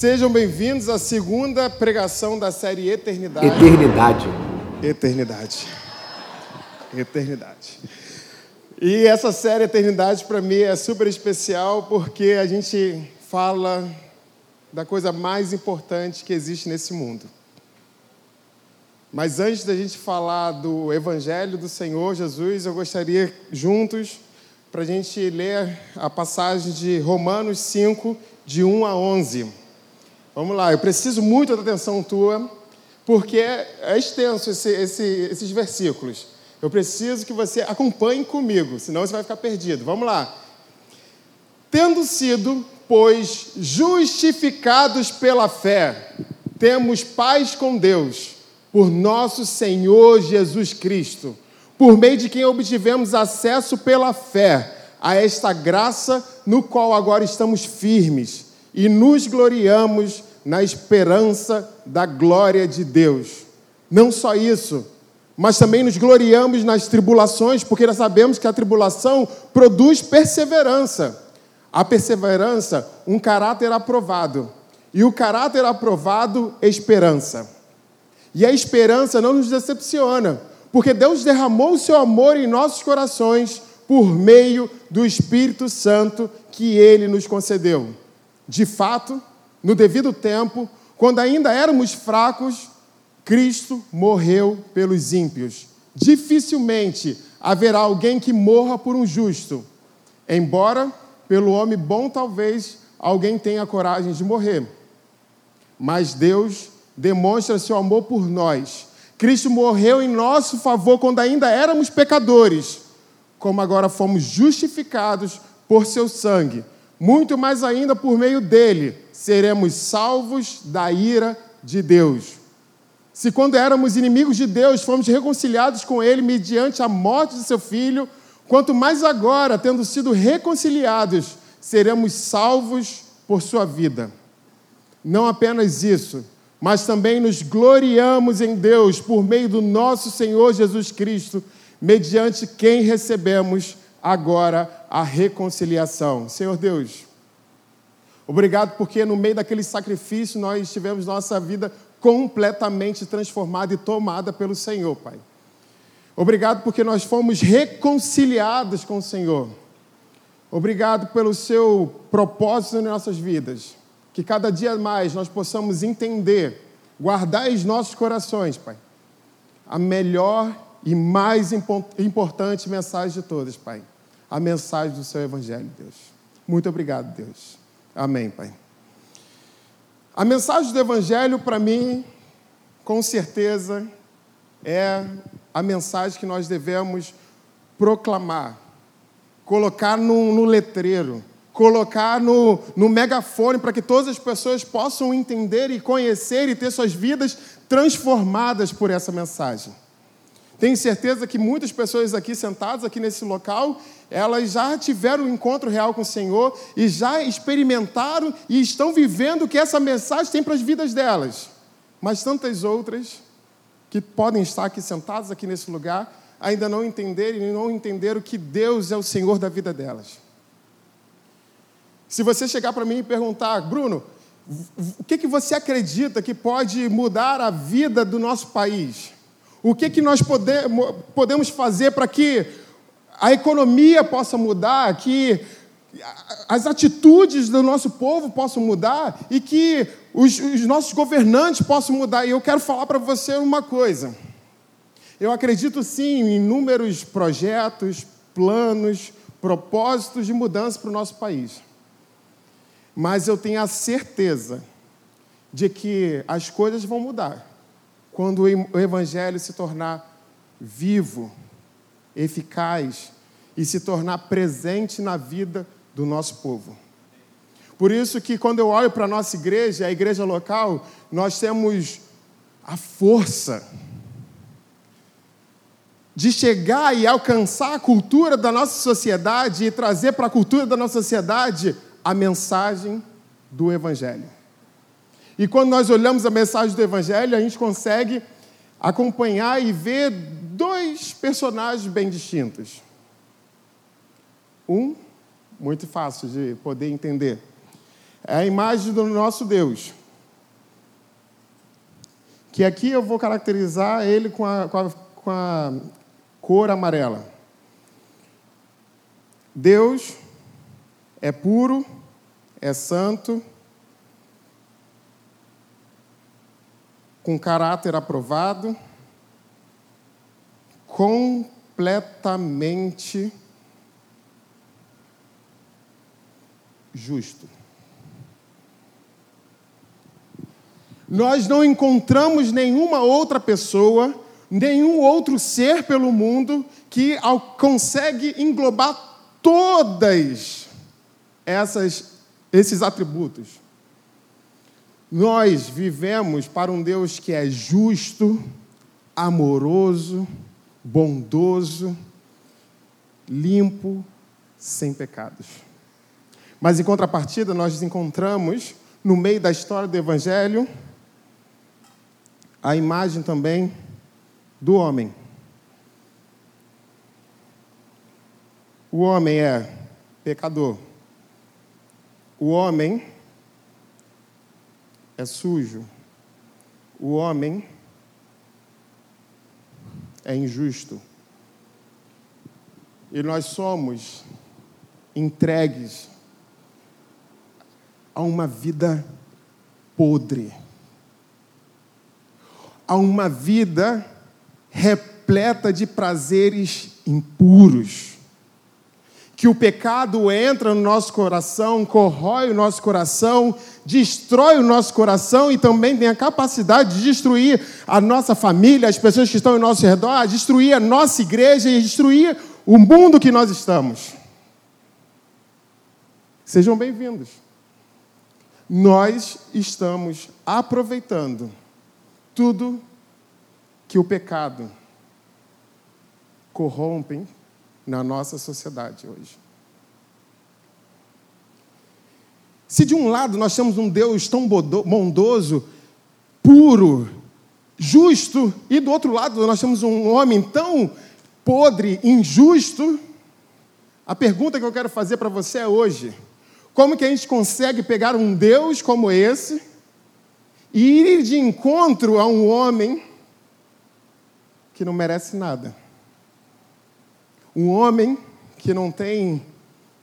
Sejam bem-vindos à segunda pregação da série Eternidade. Eternidade. Eternidade. Eternidade. E essa série Eternidade para mim é super especial porque a gente fala da coisa mais importante que existe nesse mundo. Mas antes da gente falar do Evangelho do Senhor Jesus, eu gostaria juntos para a gente ler a passagem de Romanos 5, de 1 a 11. Vamos lá, eu preciso muito da atenção tua, porque é extenso esse, esse, esses versículos. Eu preciso que você acompanhe comigo, senão você vai ficar perdido. Vamos lá. Tendo sido, pois, justificados pela fé, temos paz com Deus, por nosso Senhor Jesus Cristo, por meio de quem obtivemos acesso pela fé a esta graça no qual agora estamos firmes e nos gloriamos na esperança da glória de Deus. Não só isso, mas também nos gloriamos nas tribulações, porque nós sabemos que a tribulação produz perseverança. A perseverança, um caráter aprovado. E o caráter aprovado, esperança. E a esperança não nos decepciona, porque Deus derramou o seu amor em nossos corações por meio do Espírito Santo que ele nos concedeu. De fato, no devido tempo, quando ainda éramos fracos, Cristo morreu pelos ímpios. Dificilmente haverá alguém que morra por um justo, embora pelo homem bom talvez alguém tenha coragem de morrer. Mas Deus demonstra seu amor por nós. Cristo morreu em nosso favor quando ainda éramos pecadores, como agora fomos justificados por seu sangue. Muito mais ainda por meio dele seremos salvos da ira de Deus. Se quando éramos inimigos de Deus, fomos reconciliados com Ele mediante a morte de seu Filho, quanto mais agora, tendo sido reconciliados, seremos salvos por sua vida. Não apenas isso, mas também nos gloriamos em Deus por meio do nosso Senhor Jesus Cristo, mediante quem recebemos agora a reconciliação. Senhor Deus, Obrigado porque no meio daquele sacrifício nós tivemos nossa vida completamente transformada e tomada pelo Senhor, Pai. Obrigado porque nós fomos reconciliados com o Senhor. Obrigado pelo seu propósito em nossas vidas. Que cada dia mais nós possamos entender, guardar em nossos corações, Pai, a melhor e mais importante mensagem de todas, Pai. A mensagem do seu Evangelho, Deus. Muito obrigado, Deus. Amém, Pai. A mensagem do Evangelho, para mim, com certeza, é a mensagem que nós devemos proclamar, colocar no, no letreiro, colocar no, no megafone para que todas as pessoas possam entender e conhecer e ter suas vidas transformadas por essa mensagem. Tenho certeza que muitas pessoas aqui sentadas aqui nesse local, elas já tiveram um encontro real com o Senhor e já experimentaram e estão vivendo o que essa mensagem tem para as vidas delas. Mas tantas outras que podem estar aqui sentadas aqui nesse lugar ainda não entenderem e não entenderam que Deus é o Senhor da vida delas. Se você chegar para mim e perguntar, Bruno, o que, que você acredita que pode mudar a vida do nosso país? O que, que nós podemos fazer para que a economia possa mudar, que as atitudes do nosso povo possam mudar e que os, os nossos governantes possam mudar. E eu quero falar para você uma coisa. Eu acredito sim em inúmeros projetos, planos, propósitos de mudança para o nosso país. Mas eu tenho a certeza de que as coisas vão mudar quando o Evangelho se tornar vivo, eficaz e se tornar presente na vida do nosso povo. Por isso que quando eu olho para a nossa igreja, a igreja local, nós temos a força de chegar e alcançar a cultura da nossa sociedade e trazer para a cultura da nossa sociedade a mensagem do Evangelho. E quando nós olhamos a mensagem do Evangelho, a gente consegue acompanhar e ver dois personagens bem distintos. Um, muito fácil de poder entender. É a imagem do nosso Deus. Que aqui eu vou caracterizar ele com a, com a, com a cor amarela. Deus é puro, é santo, com caráter aprovado, completamente justo. Nós não encontramos nenhuma outra pessoa, nenhum outro ser pelo mundo que consegue englobar todas essas, esses atributos. Nós vivemos para um Deus que é justo, amoroso, bondoso, limpo, sem pecados. Mas em contrapartida, nós encontramos no meio da história do Evangelho a imagem também do homem. O homem é pecador. O homem é sujo. O homem é injusto. E nós somos entregues a uma vida podre, a uma vida repleta de prazeres impuros que o pecado entra no nosso coração, corrói o nosso coração, destrói o nosso coração e também tem a capacidade de destruir a nossa família, as pessoas que estão ao nosso redor, destruir a nossa igreja e destruir o mundo que nós estamos. Sejam bem-vindos. Nós estamos aproveitando tudo que o pecado corrompe na nossa sociedade hoje. Se de um lado nós temos um Deus tão bondoso, puro, justo, e do outro lado nós temos um homem tão podre, injusto, a pergunta que eu quero fazer para você é hoje: como que a gente consegue pegar um Deus como esse e ir de encontro a um homem que não merece nada? Um homem que não tem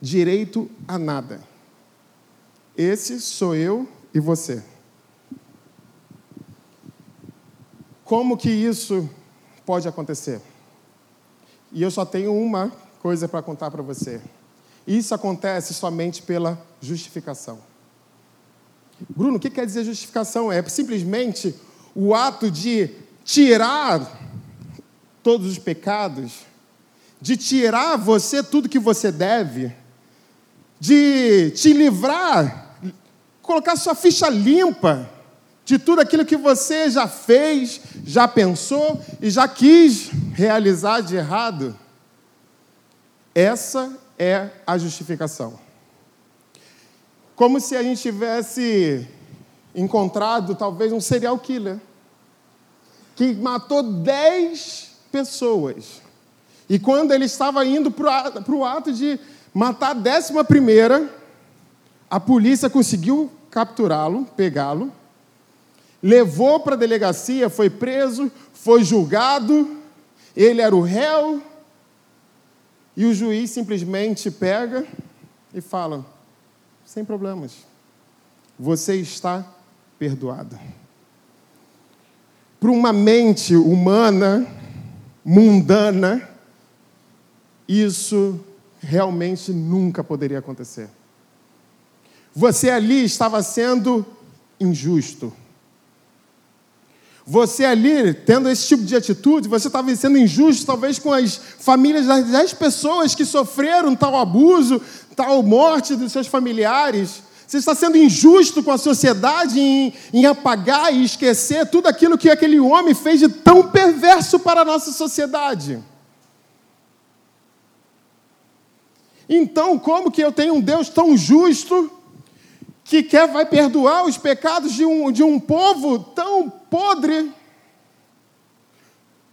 direito a nada. Esse sou eu e você. Como que isso pode acontecer? E eu só tenho uma coisa para contar para você. Isso acontece somente pela justificação. Bruno, o que quer dizer justificação? É simplesmente o ato de tirar todos os pecados de tirar você tudo que você deve, de te livrar, colocar sua ficha limpa de tudo aquilo que você já fez, já pensou e já quis realizar de errado. Essa é a justificação. Como se a gente tivesse encontrado talvez um serial killer que matou dez pessoas e quando ele estava indo para o ato de matar a décima primeira, a polícia conseguiu capturá-lo, pegá-lo, levou para a delegacia, foi preso, foi julgado, ele era o réu, e o juiz simplesmente pega e fala: sem problemas, você está perdoado. Para uma mente humana, mundana, isso realmente nunca poderia acontecer. Você ali estava sendo injusto. Você ali, tendo esse tipo de atitude, você estava sendo injusto, talvez com as famílias das dez pessoas que sofreram tal abuso, tal morte dos seus familiares. Você está sendo injusto com a sociedade em, em apagar e esquecer tudo aquilo que aquele homem fez de tão perverso para a nossa sociedade. Então, como que eu tenho um Deus tão justo que quer vai perdoar os pecados de um, de um povo tão podre?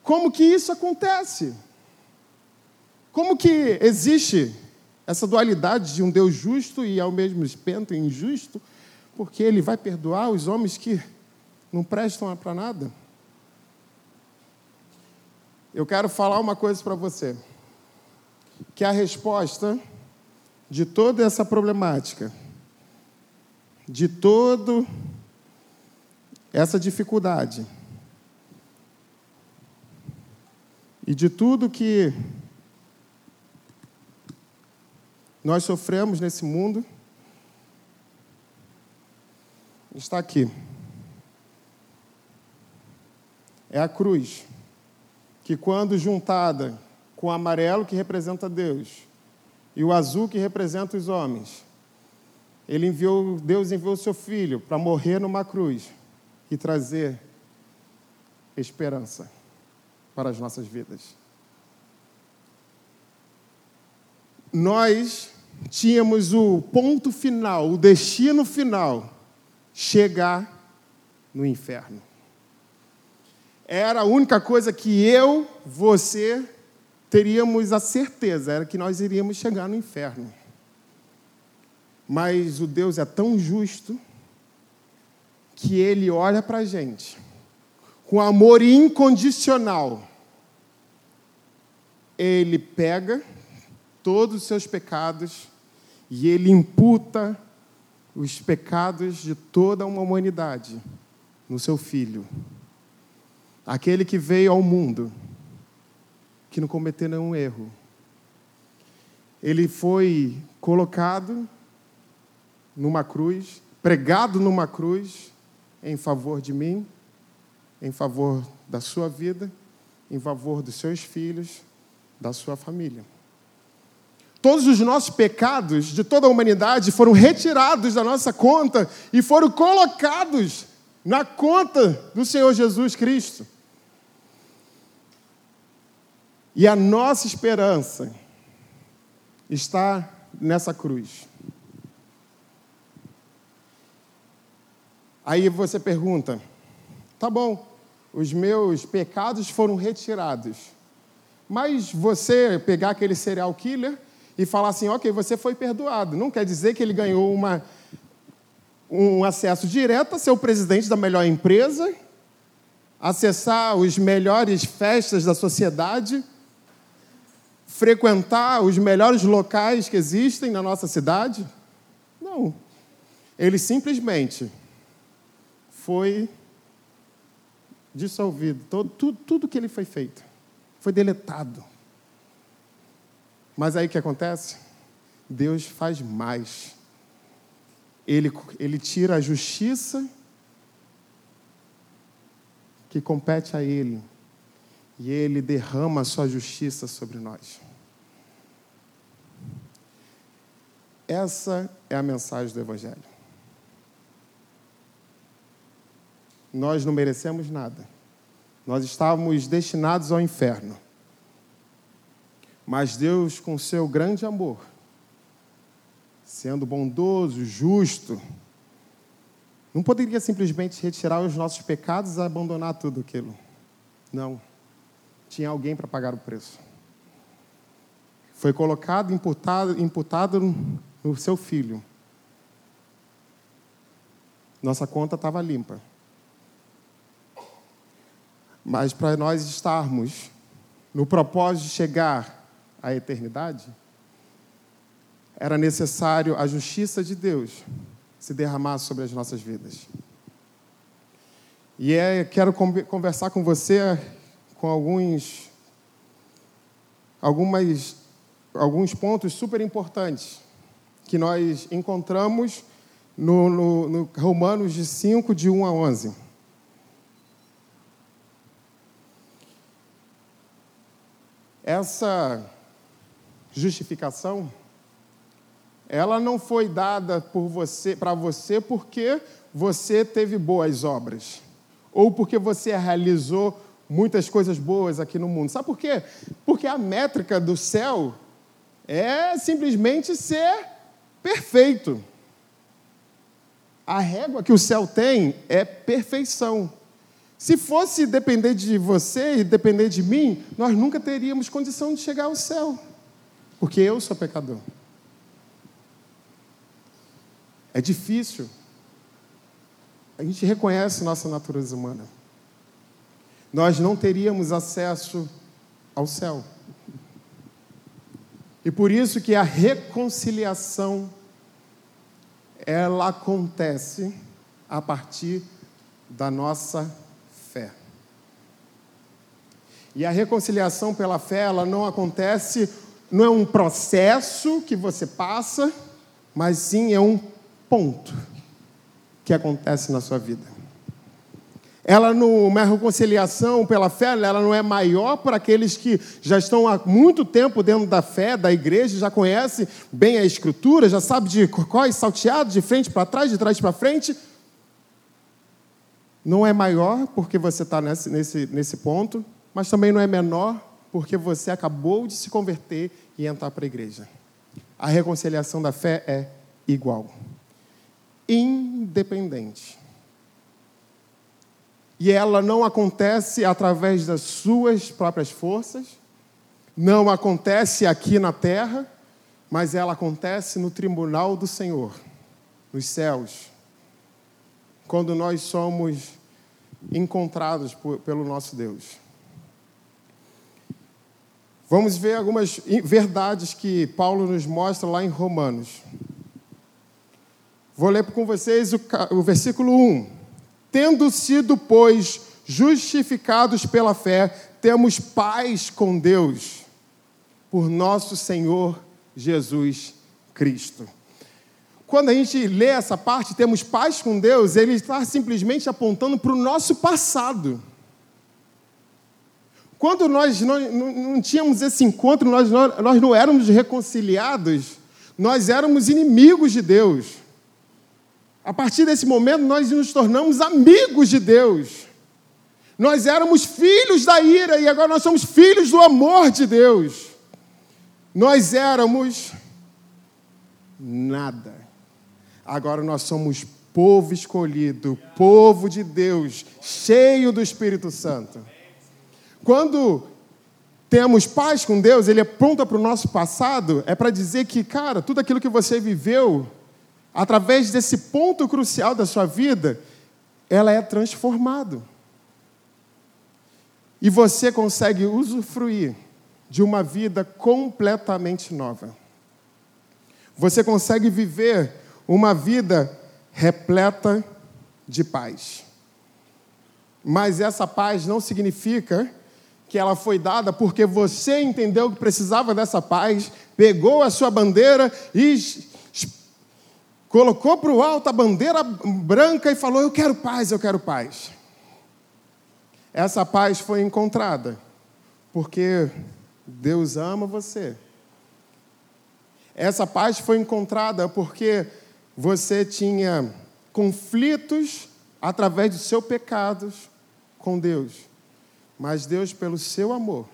Como que isso acontece? Como que existe essa dualidade de um Deus justo e ao mesmo tempo injusto? Porque ele vai perdoar os homens que não prestam para nada? Eu quero falar uma coisa para você. Que a resposta de toda essa problemática, de toda essa dificuldade, e de tudo que nós sofremos nesse mundo, está aqui. É a cruz, que quando juntada com o amarelo que representa Deus e o azul que representa os homens, ele enviou, Deus enviou seu filho para morrer numa cruz e trazer esperança para as nossas vidas. Nós tínhamos o ponto final, o destino final, chegar no inferno. Era a única coisa que eu, você, teríamos a certeza, era que nós iríamos chegar no inferno. Mas o Deus é tão justo que ele olha para a gente com amor incondicional. Ele pega todos os seus pecados e ele imputa os pecados de toda uma humanidade no seu filho. Aquele que veio ao mundo, que não cometeu nenhum erro. Ele foi colocado numa cruz, pregado numa cruz em favor de mim, em favor da sua vida, em favor dos seus filhos, da sua família. Todos os nossos pecados de toda a humanidade foram retirados da nossa conta e foram colocados na conta do Senhor Jesus Cristo. E a nossa esperança está nessa cruz. Aí você pergunta: tá bom, os meus pecados foram retirados, mas você pegar aquele serial killer e falar assim, ok, você foi perdoado. Não quer dizer que ele ganhou uma, um acesso direto a ser o presidente da melhor empresa, acessar os melhores festas da sociedade, frequentar os melhores locais que existem na nossa cidade. Não. Ele simplesmente foi dissolvido. Todo, tudo, tudo que ele foi feito foi deletado. Mas aí o que acontece? Deus faz mais. Ele, ele tira a justiça que compete a Ele e Ele derrama a sua justiça sobre nós. Essa é a mensagem do Evangelho. Nós não merecemos nada. Nós estávamos destinados ao inferno. Mas Deus, com seu grande amor, sendo bondoso, justo, não poderia simplesmente retirar os nossos pecados e abandonar tudo aquilo. Não. Tinha alguém para pagar o preço. Foi colocado, imputado, imputado no seu filho. Nossa conta estava limpa. Mas para nós estarmos no propósito de chegar a eternidade, era necessário a justiça de Deus se derramar sobre as nossas vidas. E é, quero conversar com você com alguns, algumas, alguns pontos super importantes que nós encontramos no, no, no Romanos de 5, de 1 a 11. Essa justificação, ela não foi dada por você, para você porque você teve boas obras ou porque você realizou muitas coisas boas aqui no mundo. Sabe por quê? Porque a métrica do céu é simplesmente ser perfeito. A régua que o céu tem é perfeição. Se fosse depender de você e depender de mim, nós nunca teríamos condição de chegar ao céu porque eu sou pecador. É difícil a gente reconhece nossa natureza humana. Nós não teríamos acesso ao céu. E por isso que a reconciliação ela acontece a partir da nossa fé. E a reconciliação pela fé, ela não acontece, não é um processo que você passa, mas sim é um ponto que acontece na sua vida. Ela não, uma reconciliação pela fé, ela não é maior para aqueles que já estão há muito tempo dentro da fé, da igreja, já conhecem bem a escritura, já sabe de corcóis salteados, de frente para trás, de trás para frente. Não é maior porque você está nesse, nesse, nesse ponto, mas também não é menor porque você acabou de se converter e entrar para a igreja. A reconciliação da fé é igual independente. E ela não acontece através das suas próprias forças, não acontece aqui na terra, mas ela acontece no tribunal do Senhor, nos céus, quando nós somos encontrados por, pelo nosso Deus. Vamos ver algumas verdades que Paulo nos mostra lá em Romanos. Vou ler com vocês o, o versículo 1. Tendo sido, pois, justificados pela fé, temos paz com Deus, por nosso Senhor Jesus Cristo. Quando a gente lê essa parte, temos paz com Deus, ele está simplesmente apontando para o nosso passado. Quando nós não, não, tínhamos esse encontro, nós, nós não éramos reconciliados, nós éramos inimigos de Deus. A partir desse momento, nós nos tornamos amigos de Deus. Nós éramos filhos da ira e agora nós somos filhos do amor de Deus. Nós éramos nada. Agora nós somos povo escolhido, povo de Deus, cheio do Espírito Santo. Quando temos paz com Deus, Ele aponta para o nosso passado, é para dizer que, cara, tudo aquilo que você viveu através desse ponto crucial da sua vida, ela é transformada. E você consegue usufruir de uma vida completamente nova. Você consegue viver uma vida repleta de paz. Mas essa paz não significa que ela foi dada porque você entendeu que precisava dessa paz, pegou a sua bandeira e colocou para o alto a bandeira branca e falou: Eu quero paz, eu quero paz. Essa paz foi encontrada porque Deus ama você. Essa paz foi encontrada porque você tinha conflitos através dos seus pecados com Deus. Mas Deus, pelo seu amor,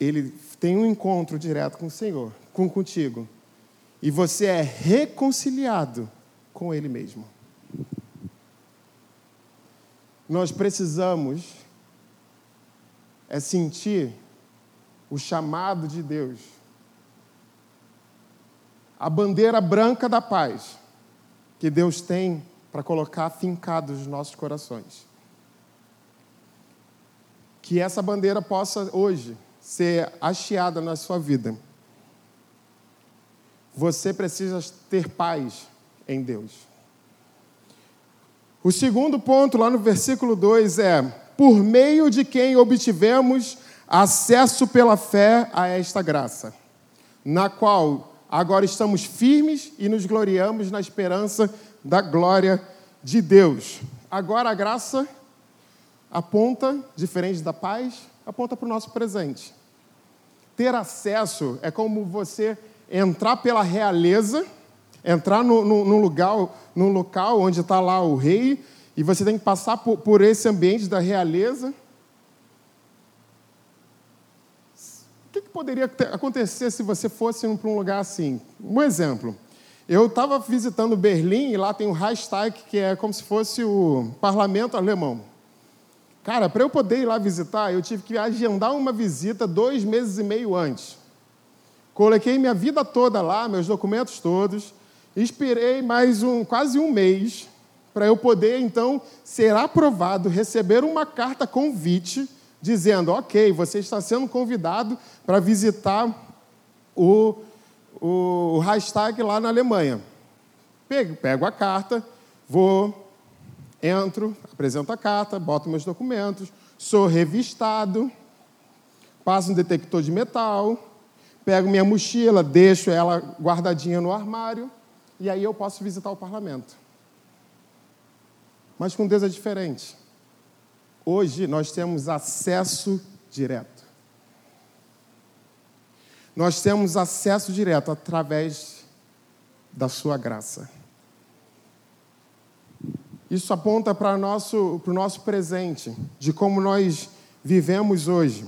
ele tem um encontro direto com o Senhor, com contigo e você é reconciliado com Ele mesmo. Nós precisamos é sentir o chamado de Deus, a bandeira branca da paz que Deus tem para colocar fincado nos nossos corações. Que essa bandeira possa hoje ser hasteada na sua vida você precisa ter paz em Deus. O segundo ponto, lá no versículo 2, é: por meio de quem obtivemos acesso pela fé a esta graça, na qual agora estamos firmes e nos gloriamos na esperança da glória de Deus. Agora a graça aponta, diferente da paz, aponta para o nosso presente. Ter acesso é como você entrar pela realeza, entrar no, no, no lugar, no local onde está lá o rei, e você tem que passar por, por esse ambiente da realeza. O que, que poderia acontecer se você fosse para um lugar assim? Um exemplo. Eu estava visitando Berlim e lá tem o Reichstag, que é como se fosse o parlamento alemão. Cara, para eu poder ir lá visitar, eu tive que agendar uma visita dois meses e meio antes. Coloquei minha vida toda lá, meus documentos todos. Esperei mais um, quase um mês para eu poder, então, ser aprovado, receber uma carta convite dizendo: ok, você está sendo convidado para visitar o, o, o hashtag lá na Alemanha. Pego, pego a carta, vou, entro, apresento a carta, boto meus documentos, sou revistado, passo um detector de metal, pego minha mochila, deixo ela guardadinha no armário e aí eu posso visitar o parlamento. Mas com Deus é diferente. Hoje nós temos acesso direto. Nós temos acesso direto através da Sua graça. Isso aponta para, nosso, o nosso presente, de como nós vivemos hoje.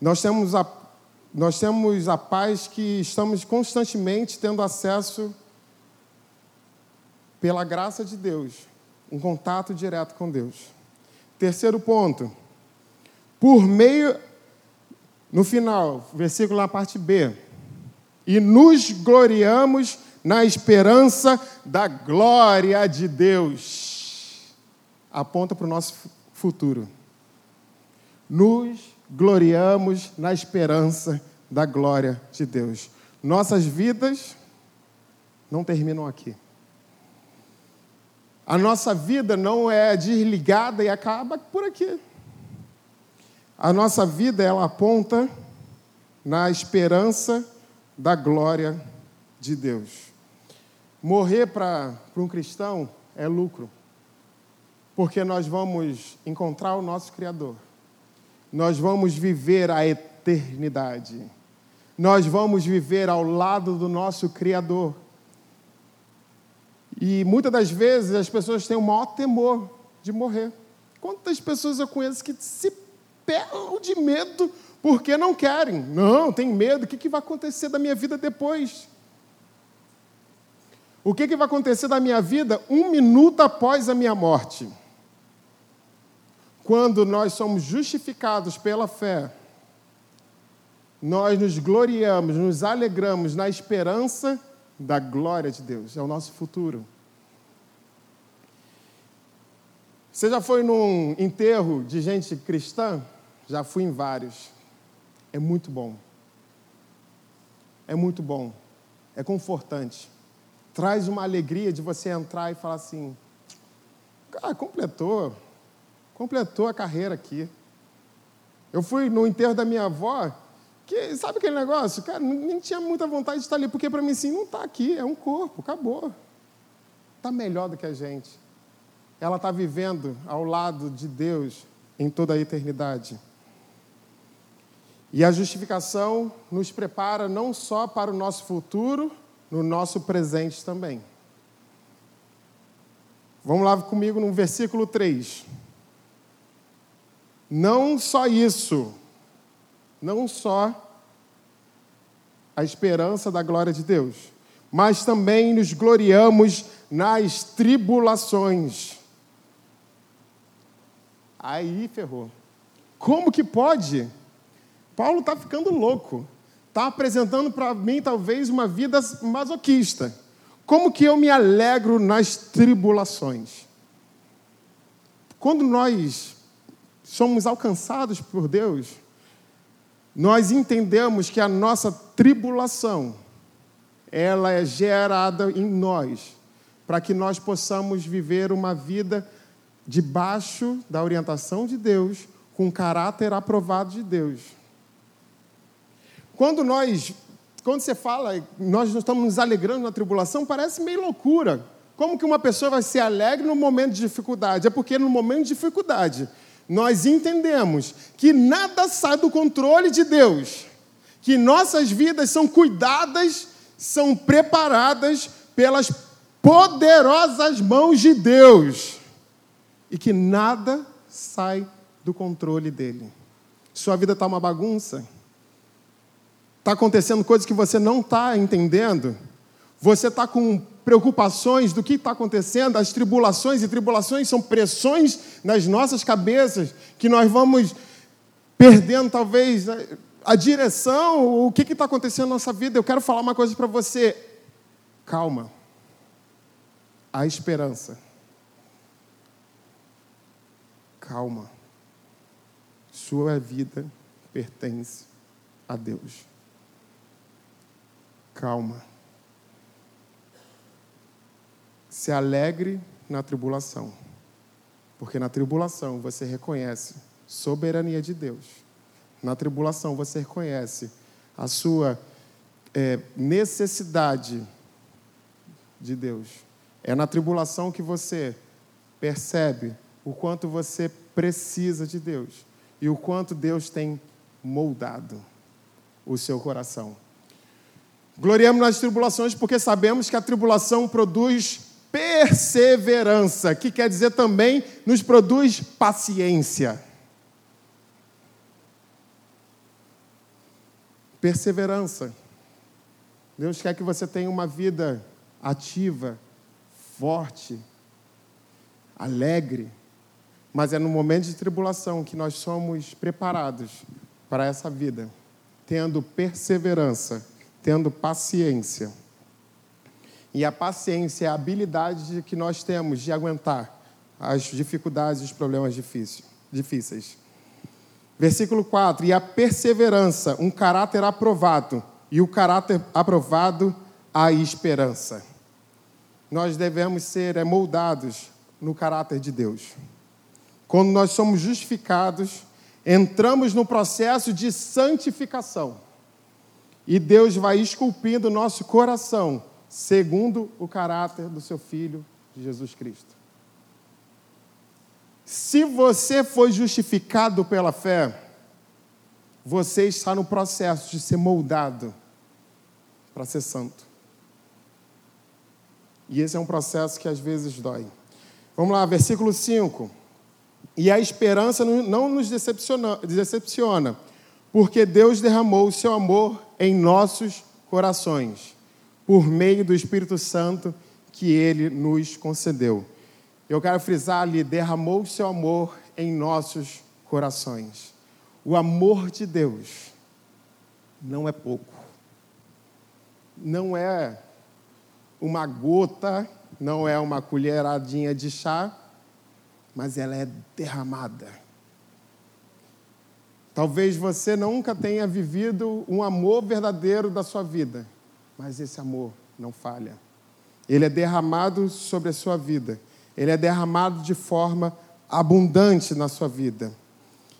Nós temos, a, nós temos a paz que estamos constantemente tendo acesso pela graça de Deus, um contato direto com Deus. Terceiro ponto, por meio, no final, versículo na parte B, e nos gloriamos na esperança da glória de Deus. Aponta para o nosso futuro. Nos gloriamos na esperança da glória de Deus. Nossas vidas não terminam aqui. A nossa vida não é desligada e acaba por aqui. A nossa vida ela aponta na esperança da glória de Deus. Morrer para um cristão é lucro, porque nós vamos encontrar o nosso Criador, nós vamos viver a eternidade, nós vamos viver ao lado do nosso Criador. E muitas das vezes as pessoas têm o maior temor de morrer. Quantas pessoas eu conheço que se pelam de medo porque não querem? Não, tem medo. O que, vai acontecer da minha vida depois? O que, que vai acontecer da minha vida um minuto após a minha morte? Quando nós somos justificados pela fé, nós nos gloriamos, nos alegramos na esperança da glória de Deus, é o nosso futuro. Você já foi num enterro de gente cristã? Já fui em vários. É muito bom. É muito bom. É confortante. Traz uma alegria de você entrar e falar assim: cara, completou. Completou a carreira aqui. Eu fui no enterro da minha avó, que, sabe aquele negócio? Cara, nem tinha muita vontade de estar ali, porque para mim, assim, não está aqui, é um corpo, acabou. Está melhor do que a gente. Ela está vivendo ao lado de Deus em toda a eternidade. E a justificação nos prepara não só para o nosso futuro, no nosso presente também. Vamos lá comigo no versículo 3. Não só isso, não só a esperança da glória de Deus, mas também nos gloriamos nas tribulações. Aí ferrou. Como que pode? Paulo está ficando louco. Está apresentando para mim, talvez, uma vida masoquista. Como que eu me alegro nas tribulações? Quando nós somos alcançados por Deus, nós entendemos que a nossa tribulação ela é gerada em nós para que nós possamos viver uma vida debaixo da orientação de Deus, com caráter aprovado de Deus. Quando nós, quando você fala, nós estamos nos alegrando na tribulação, parece meio loucura. Como que uma pessoa vai ser alegre no momento de dificuldade? É porque no momento de dificuldade nós entendemos que nada sai do controle de Deus, que nossas vidas são cuidadas, são preparadas pelas poderosas mãos de Deus e que nada sai do controle dele. Sua vida está uma bagunça, está acontecendo coisas que você não está entendendo, você está com preocupações do que está acontecendo, as tribulações, e tribulações são pressões nas nossas cabeças, que nós vamos perdendo talvez a direção, o que está acontecendo na nossa vida. Eu quero falar uma coisa para você. Calma. a esperança. Calma. Sua vida pertence a Deus. Calma. Se alegre na tribulação, porque na tribulação você reconhece soberania de Deus. Na tribulação você reconhece a sua é, necessidade de Deus. É na tribulação que você percebe o quanto você precisa de Deus e o quanto Deus tem moldado o seu coração. Gloriamos nas tribulações porque sabemos que a tribulação produz perseverança, que quer dizer também nos produz paciência. Perseverança. Deus quer que você tenha uma vida ativa, forte, alegre, mas é no momento de tribulação que nós somos preparados para essa vida, tendo perseverança, tendo paciência. E a paciência é a habilidade que nós temos de aguentar as dificuldades e os problemas difíceis. Versículo 4: E a perseverança, um caráter aprovado, e o caráter aprovado, a esperança. Nós devemos ser é, moldados no caráter de Deus. Quando nós somos justificados, entramos no processo de santificação. E Deus vai esculpindo o nosso coração, segundo o caráter do seu Filho, Jesus Cristo. Se você foi justificado pela fé, você está no processo de ser moldado para ser santo. E esse é um processo que às vezes dói. Vamos lá, versículo 5. E a esperança não nos decepciona, decepciona, porque Deus derramou o seu amor em nossos corações, por meio do Espírito Santo que ele nos concedeu. Eu quero frisar ali: derramou seu amor em nossos corações. O amor de Deus não é pouco, não é uma gota, não é uma colheradinha de chá, mas ela é derramada. Talvez você nunca tenha vivido um amor verdadeiro da sua vida, mas esse amor não falha. Ele é derramado sobre a sua vida. Ele é derramado de forma abundante na sua vida.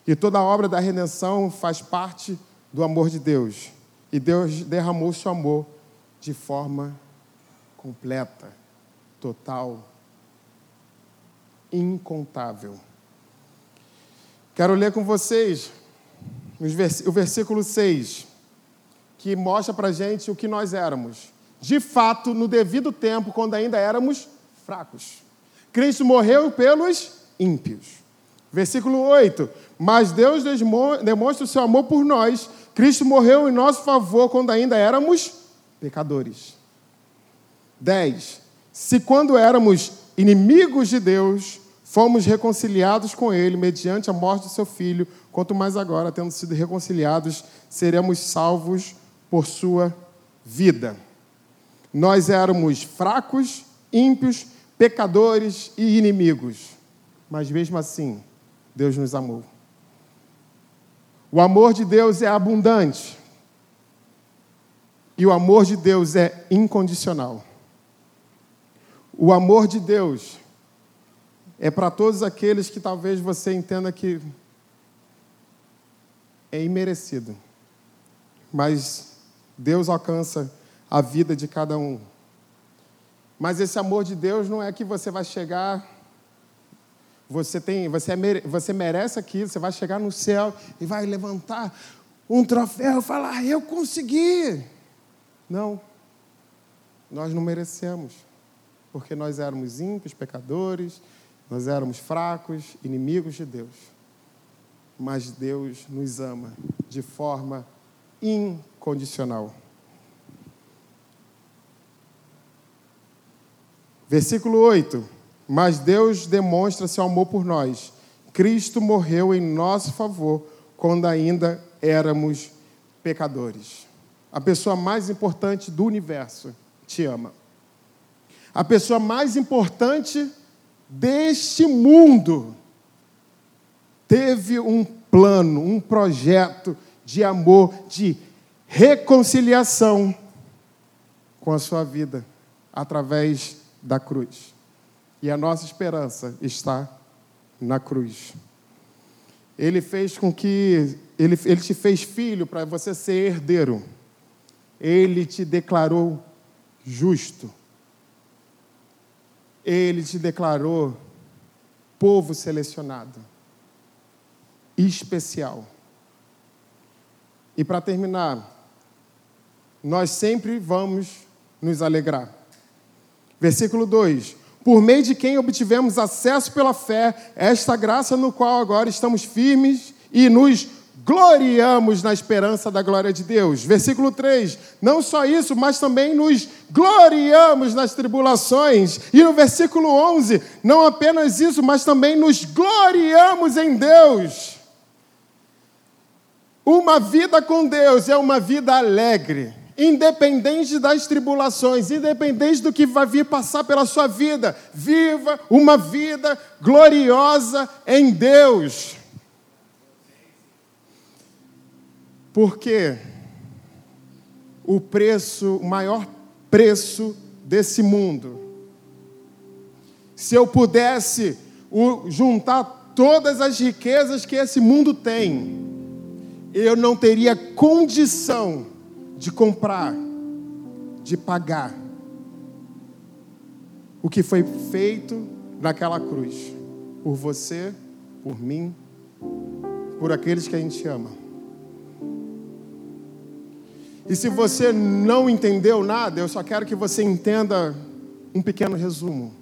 E toda a obra da redenção faz parte do amor de Deus. E Deus derramou seu amor de forma completa, total, incontável. Quero ler com vocês o versículo 6, que mostra para gente o que nós éramos. De fato, no devido tempo, quando ainda éramos fracos. Cristo morreu pelos ímpios. Versículo 8: Mas Deus demonstra o seu amor por nós. Cristo morreu em nosso favor quando ainda éramos pecadores. 10. Se quando éramos inimigos de Deus, fomos reconciliados com Ele mediante a morte do seu Filho, quanto mais agora, tendo sido reconciliados, seremos salvos por sua vida. Nós éramos fracos, ímpios, pecadores e inimigos, mas mesmo assim, Deus nos amou. O amor de Deus é abundante e o amor de Deus é incondicional. O amor de Deus é para todos aqueles que talvez você entenda que é imerecido. Mas Deus alcança a vida de cada um. Mas esse amor de Deus não é que você vai chegar, você tem, você, é, você merece aquilo, você vai chegar no céu e vai levantar um troféu e falar: ah, "Eu consegui". Não. Nós não merecemos porque nós éramos ímpios, pecadores, nós éramos fracos, inimigos de Deus. Mas Deus nos ama de forma incondicional. Versículo 8. Mas Deus demonstra seu amor por nós. Cristo morreu em nosso favor quando ainda éramos pecadores. A pessoa mais importante do universo te ama. a pessoa mais importante deste mundo, teve um plano, um projeto de amor, de reconciliação com a sua vida através da cruz. E a nossa esperança está na cruz. Ele fez com que ele, ele te fez filho para você ser herdeiro. Ele te declarou justo. Ele te declarou povo selecionado, especial. E para terminar, nós sempre vamos nos alegrar. Versículo 2: Por meio de quem obtivemos acesso pela fé, esta graça no qual agora estamos firmes e nos gloriamos na esperança da glória de Deus. Versículo 3: Não só isso, mas também nos gloriamos nas tribulações. E no versículo 11: Não apenas isso, mas também nos gloriamos em Deus. Uma vida com Deus é uma vida alegre, independente das tribulações, independente do que vai vir passar pela sua vida. Viva uma vida gloriosa em Deus. Porque o preço, o maior preço desse mundo, se eu pudesse juntar todas as riquezas que esse mundo tem, eu não teria condição de comprar, de pagar o que foi feito naquela cruz, por você, por mim, por aqueles que a gente ama. E se você não entendeu nada, eu só quero que você entenda um pequeno resumo.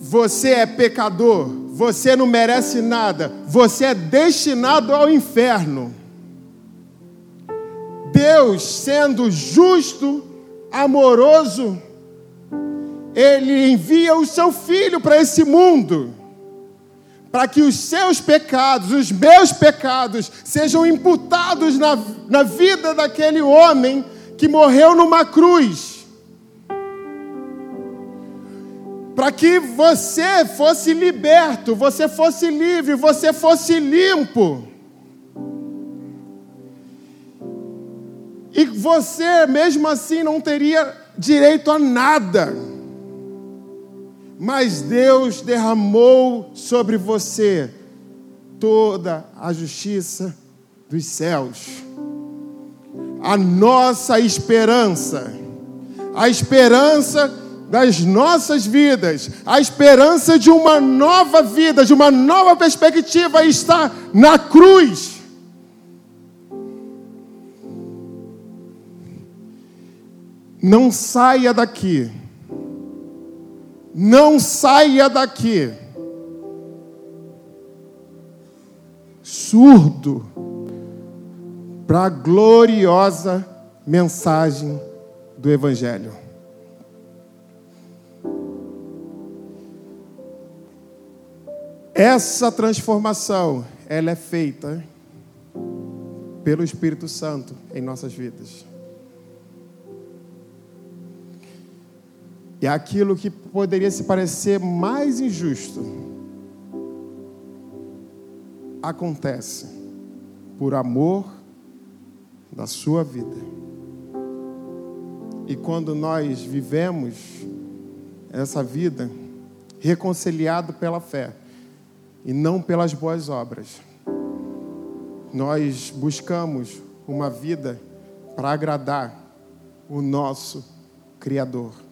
Você é pecador, você não merece nada, você é destinado ao inferno. Deus, sendo justo, amoroso, Ele envia o seu filho para esse mundo para que os seus pecados, os meus pecados, sejam imputados na, na vida daquele homem que morreu numa cruz. Para que você fosse liberto, você fosse livre, você fosse limpo. E você, mesmo assim, não teria direito a nada mas Deus derramou sobre você toda a justiça dos céus. A nossa esperança, a esperança das nossas vidas, a esperança de uma nova vida, de uma nova perspectiva está na cruz. Não saia daqui não saia daqui surdo para a gloriosa mensagem do Evangelho. Essa transformação, ela é feita pelo Espírito Santo em nossas vidas. E aquilo que poderia se parecer mais injusto acontece por amor da sua vida. E quando nós vivemos essa vida reconciliado pela fé e não pelas boas obras, nós buscamos uma vida para agradar o nosso Criador.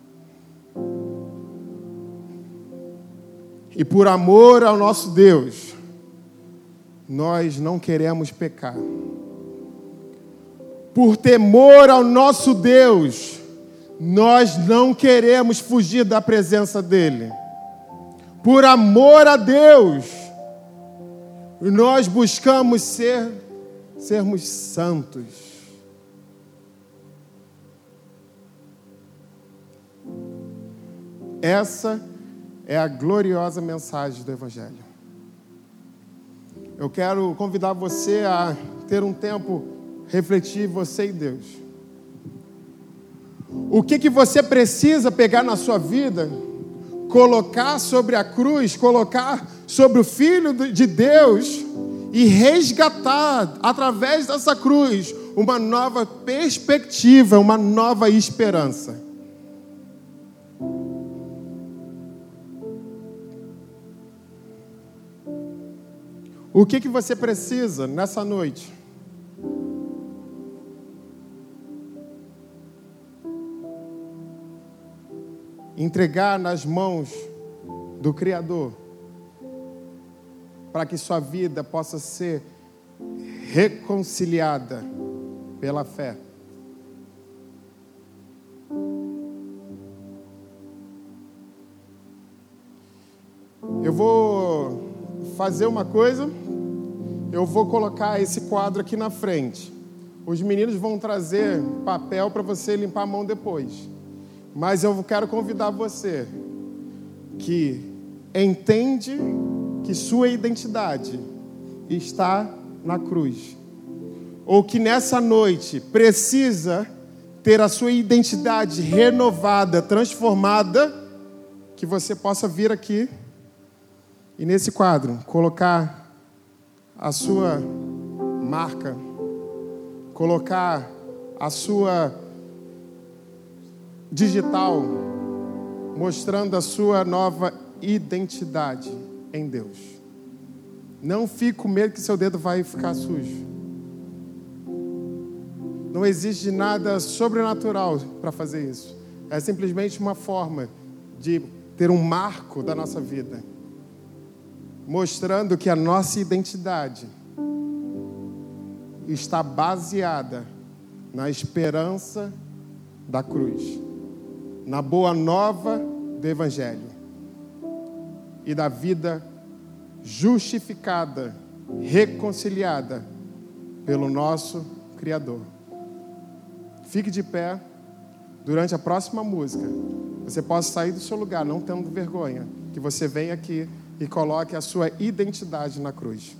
E por amor ao nosso Deus, nós não queremos pecar. Por temor ao nosso Deus, nós não queremos fugir da presença dEle. Por amor a Deus, nós buscamos ser, sermos santos. Essa é a gloriosa mensagem do Evangelho. Eu quero convidar você a ter um tempo refletir você e Deus. O que, que você precisa pegar na sua vida, colocar sobre a cruz, colocar sobre o Filho de Deus e resgatar, através dessa cruz, uma nova perspectiva, uma nova esperança. O que, que você precisa nessa noite? Entregar nas mãos do Criador, para que sua vida possa ser reconciliada pela fé. Eu vou fazer uma coisa, eu vou colocar esse quadro aqui na frente. Os meninos vão trazer papel para você limpar a mão depois. Mas eu quero convidar você que entende que sua identidade está na cruz. Ou que nessa noite precisa ter a sua identidade renovada, transformada, que você possa vir aqui e nesse quadro colocar a sua marca, colocar a sua digital, mostrando a sua nova identidade em Deus. Não fique com medo que seu dedo vai ficar sujo. Não existe nada sobrenatural para fazer isso. É simplesmente uma forma de ter um marco da nossa vida mostrando que a nossa identidade está baseada na esperança da cruz, na boa nova do Evangelho e da vida justificada, reconciliada pelo nosso Criador. Fique de pé durante a próxima música. Você possa sair do seu lugar, não tendo vergonha, que você venha aqui e coloque a sua identidade na cruz.